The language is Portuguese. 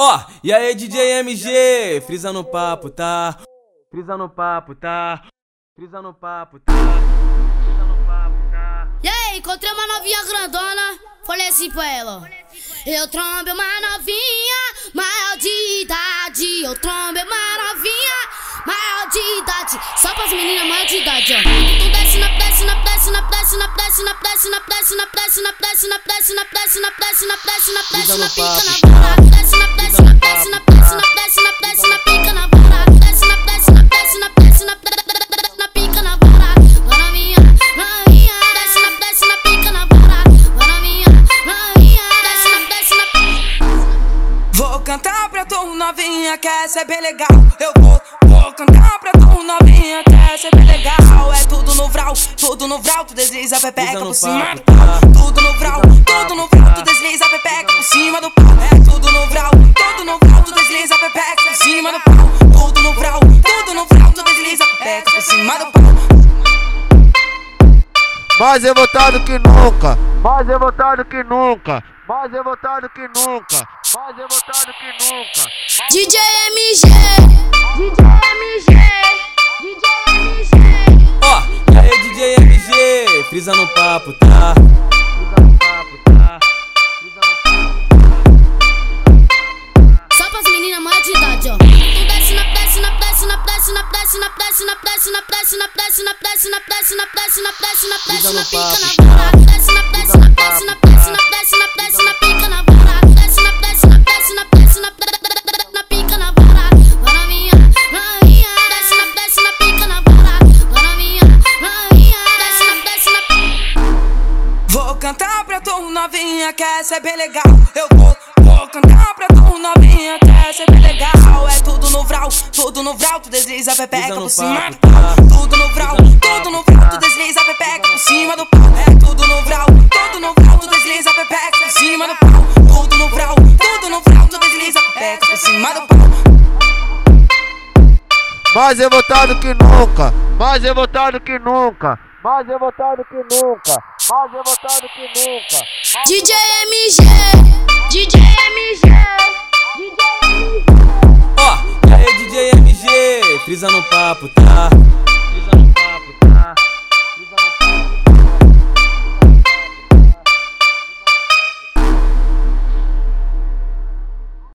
Ó, e aí DJ MG, frisa no papo, tá? Frisa no papo, tá? Frisa no papo, tá? Frisa no papo, tá? E aí, encontrei uma novinha grandona, falei assim pra ela. Eu trombei uma novinha, maior de idade. Eu trombei uma novinha, maior de idade. Só pras meninas maior de idade, ó. Tu desce na desce na desce na desce na desce na desce na desce na desce na desce na desce na desce na desce na desce na desce na pica na. Desce na desce na desce novinha, que essa é bem legal. Eu vou, vou cantar pra tu novinha, que essa é bem legal. É tudo no vral, tudo no vral, tu desliza a pepeca por cima do pau. tá? Tudo no vral, tudo no vral, tu desliza a pepeca por cima do pau. É tudo no vral, tudo no vral, tu desliza a pepeca por cima do pau. Tudo no vral, tudo no vral, tu desliza a pepeca por cima do pau. Mais revoltado que nunca, mais revoltado que nunca, mais revoltado que nunca, mais revoltado que nunca. DJ MG, DJ MG, DJ MG. Ó, e aí DJ MG, frisa no papo, tá? Frisa no papo, tá? Frisa no papo. Só pras meninas maior de idade, ó. Tu desce na desce na desce na desce na desce na desce na desce na desce na desce na desce na desce na desce na desce na desce na pica na. Desce na desce na desce na desce na desce na cantar pra tu novinha, que essa é bem legal. Eu vou, vou cantar pra tu novinha, que essa é bem legal. É tudo no vral, tudo no vral, tu desliza a pepeca por cima do pau. tá? Tudo no vral, tudo no vral, tu desliza a pepeca por cima do pau. É tudo no vral, tudo no vral, tu desliza a pepeca por cima do pau. Tudo no vral, tudo no vral, tu desliza a pepeca por cima do pau. Mais revoltado que nunca, mais revoltado que nunca, mais revoltado que nunca, mais revoltado que nunca. DJ MG, DJ MG, DJ MG. Ó, e aí DJ MG, frisa no papo, tá?